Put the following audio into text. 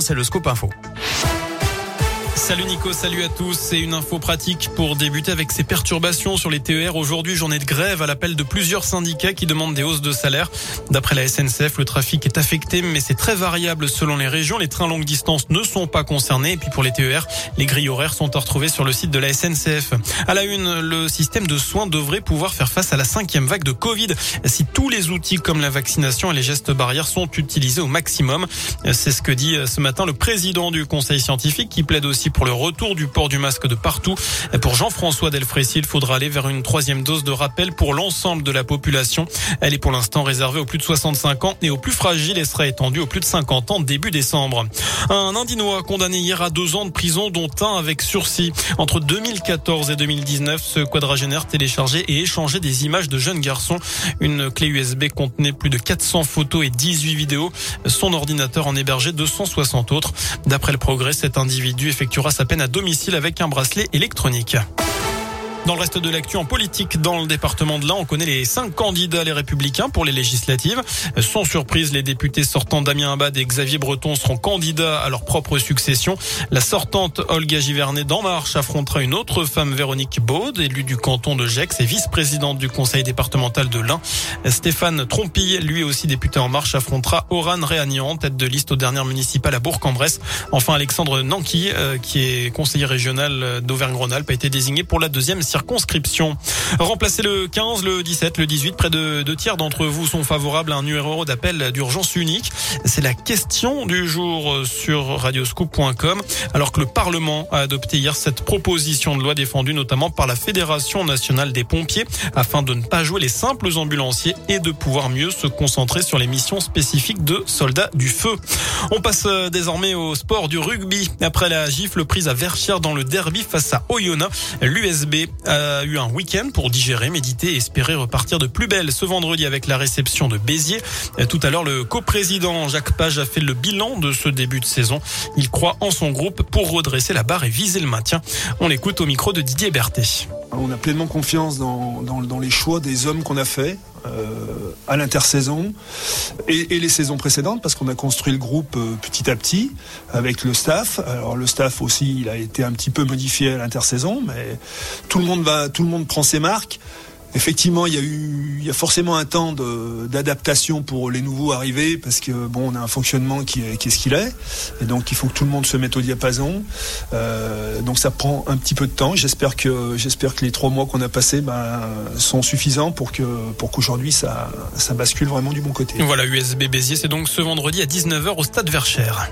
c'est le scoop info. Salut Nico, salut à tous. C'est une info pratique pour débuter avec ces perturbations sur les TER. Aujourd'hui, journée de grève à l'appel de plusieurs syndicats qui demandent des hausses de salaire. D'après la SNCF, le trafic est affecté, mais c'est très variable selon les régions. Les trains longue distance ne sont pas concernés. Et puis pour les TER, les grilles horaires sont à retrouver sur le site de la SNCF. À la une, le système de soins devrait pouvoir faire face à la cinquième vague de Covid si tous les outils comme la vaccination et les gestes barrières sont utilisés au maximum. C'est ce que dit ce matin le président du conseil scientifique qui plaide aussi pour le retour du port du masque de partout. Pour Jean-François Delfrécy, il faudra aller vers une troisième dose de rappel pour l'ensemble de la population. Elle est pour l'instant réservée aux plus de 65 ans et aux plus fragiles et sera étendue aux plus de 50 ans début décembre. Un Indinois condamné hier à deux ans de prison, dont un avec sursis. Entre 2014 et 2019, ce quadragénaire téléchargeait et échangeait des images de jeunes garçons. Une clé USB contenait plus de 400 photos et 18 vidéos. Son ordinateur en hébergeait 260 autres. D'après le progrès, cet individu effectuera sa peine à domicile avec un bracelet électronique. Dans le reste de l'actu en politique, dans le département de l'Ain, on connaît les cinq candidats les républicains pour les législatives. Sans surprise, les députés sortants Damien Abad et Xavier Breton seront candidats à leur propre succession. La sortante Olga Givernet d'En Marche affrontera une autre femme, Véronique Baud, élue du canton de Gex et vice-présidente du conseil départemental de l'Ain. Stéphane Trompille, lui aussi député En Marche, affrontera Oran Réagnan, tête de liste aux dernières municipales à Bourg-en-Bresse. Enfin, Alexandre Nanki, euh, qui est conseiller régional d'Auvergne-Rhône-Alpes, a été désigné pour la deuxième circonscription. Remplacer le 15, le 17, le 18, près de deux tiers d'entre vous sont favorables à un numéro d'appel d'urgence unique. C'est la question du jour sur radioscoop.com. Alors que le Parlement a adopté hier cette proposition de loi défendue notamment par la Fédération nationale des pompiers afin de ne pas jouer les simples ambulanciers et de pouvoir mieux se concentrer sur les missions spécifiques de soldats du feu. On passe désormais au sport du rugby. Après la gifle prise à Verchères dans le derby face à Oyonnax, l'USB a eu un week-end pour digérer, méditer et espérer repartir de plus belle ce vendredi avec la réception de Béziers. Tout à l'heure, le coprésident Jacques Page a fait le bilan de ce début de saison. Il croit en son groupe pour redresser la barre et viser le maintien. On l'écoute au micro de Didier Berthet. On a pleinement confiance dans, dans, les choix des hommes qu'on a faits. Euh, à l'intersaison et, et, les saisons précédentes parce qu'on a construit le groupe euh, petit à petit avec le staff. Alors le staff aussi, il a été un petit peu modifié à l'intersaison, mais tout le monde va, tout le monde prend ses marques. Effectivement, il y a eu, il y a forcément un temps d'adaptation pour les nouveaux arrivés parce que bon, on a un fonctionnement qui est, ce qu'il est, et donc il faut que tout le monde se mette au diapason. Euh, donc ça prend un petit peu de temps. J'espère que, j'espère que les trois mois qu'on a passés ben, sont suffisants pour que, pour qu'aujourd'hui ça, ça bascule vraiment du bon côté. Voilà, USB Béziers, c'est donc ce vendredi à 19h au Stade Verchères.